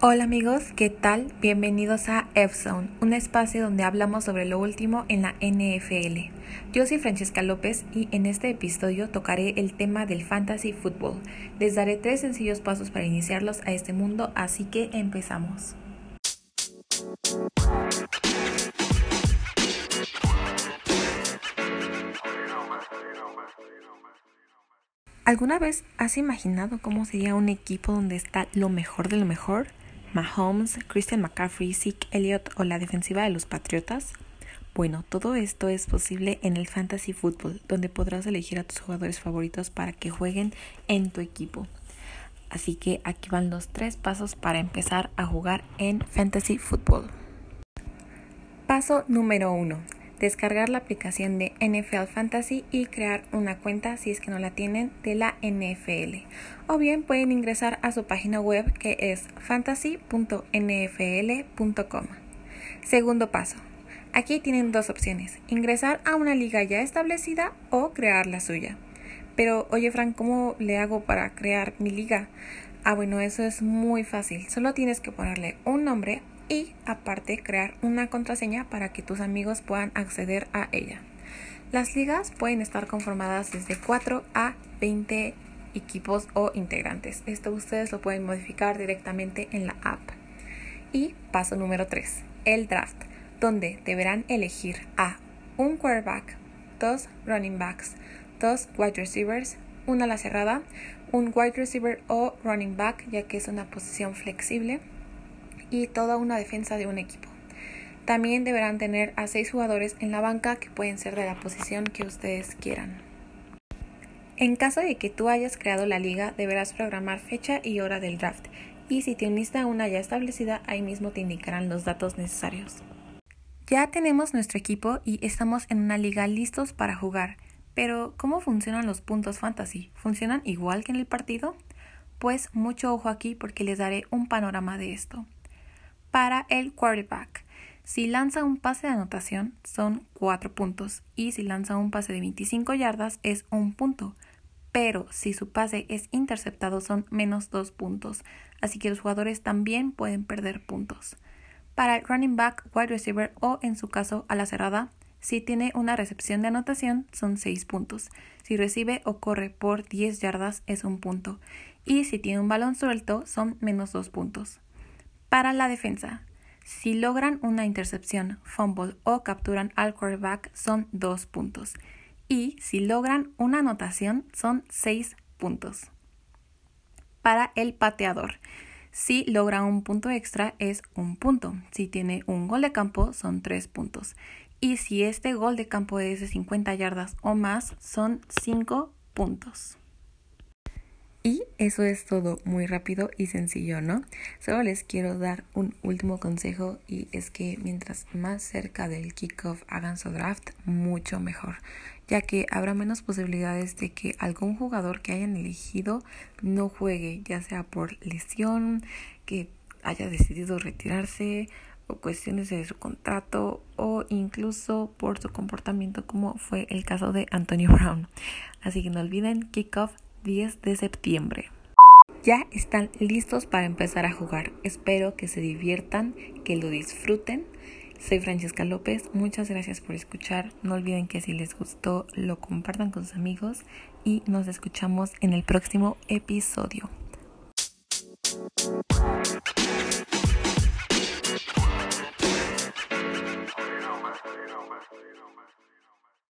Hola amigos, ¿qué tal? Bienvenidos a F-Zone, un espacio donde hablamos sobre lo último en la NFL. Yo soy Francesca López y en este episodio tocaré el tema del fantasy football. Les daré tres sencillos pasos para iniciarlos a este mundo, así que empezamos. ¿Alguna vez has imaginado cómo sería un equipo donde está lo mejor de lo mejor? Mahomes, Christian McCaffrey, Zeke Elliott o la defensiva de los Patriotas? Bueno, todo esto es posible en el Fantasy Football, donde podrás elegir a tus jugadores favoritos para que jueguen en tu equipo. Así que aquí van los tres pasos para empezar a jugar en Fantasy Football. Paso número 1 descargar la aplicación de NFL Fantasy y crear una cuenta si es que no la tienen de la NFL. O bien pueden ingresar a su página web que es fantasy.nfl.com. Segundo paso. Aquí tienen dos opciones, ingresar a una liga ya establecida o crear la suya. Pero oye Frank, ¿cómo le hago para crear mi liga? Ah, bueno, eso es muy fácil. Solo tienes que ponerle un nombre y aparte crear una contraseña para que tus amigos puedan acceder a ella. Las ligas pueden estar conformadas desde 4 a 20 equipos o integrantes. Esto ustedes lo pueden modificar directamente en la app. Y paso número 3, el draft, donde deberán elegir a un quarterback, dos running backs, dos wide receivers, una la cerrada, un wide receiver o running back, ya que es una posición flexible, y toda una defensa de un equipo. También deberán tener a seis jugadores en la banca que pueden ser de la posición que ustedes quieran. En caso de que tú hayas creado la liga, deberás programar fecha y hora del draft, y si te uniste una ya establecida, ahí mismo te indicarán los datos necesarios. Ya tenemos nuestro equipo y estamos en una liga listos para jugar, pero ¿cómo funcionan los puntos fantasy? ¿Funcionan igual que en el partido? Pues mucho ojo aquí porque les daré un panorama de esto para el quarterback. Si lanza un pase de anotación son 4 puntos y si lanza un pase de 25 yardas es un punto. Pero si su pase es interceptado son menos 2 puntos, así que los jugadores también pueden perder puntos. Para el running back, wide receiver o en su caso a la cerrada, si tiene una recepción de anotación son 6 puntos. Si recibe o corre por 10 yardas es un punto. Y si tiene un balón suelto son menos 2 puntos. Para la defensa, si logran una intercepción, fumble o capturan al quarterback son dos puntos. Y si logran una anotación son seis puntos. Para el pateador, si logra un punto extra es un punto. Si tiene un gol de campo son tres puntos. Y si este gol de campo es de 50 yardas o más son cinco puntos. Y eso es todo muy rápido y sencillo, ¿no? Solo les quiero dar un último consejo y es que mientras más cerca del kickoff hagan su draft, mucho mejor, ya que habrá menos posibilidades de que algún jugador que hayan elegido no juegue, ya sea por lesión, que haya decidido retirarse o cuestiones de su contrato o incluso por su comportamiento como fue el caso de Antonio Brown. Así que no olviden kickoff 10 de septiembre. Ya están listos para empezar a jugar. Espero que se diviertan, que lo disfruten. Soy Francesca López, muchas gracias por escuchar. No olviden que si les gustó lo compartan con sus amigos y nos escuchamos en el próximo episodio.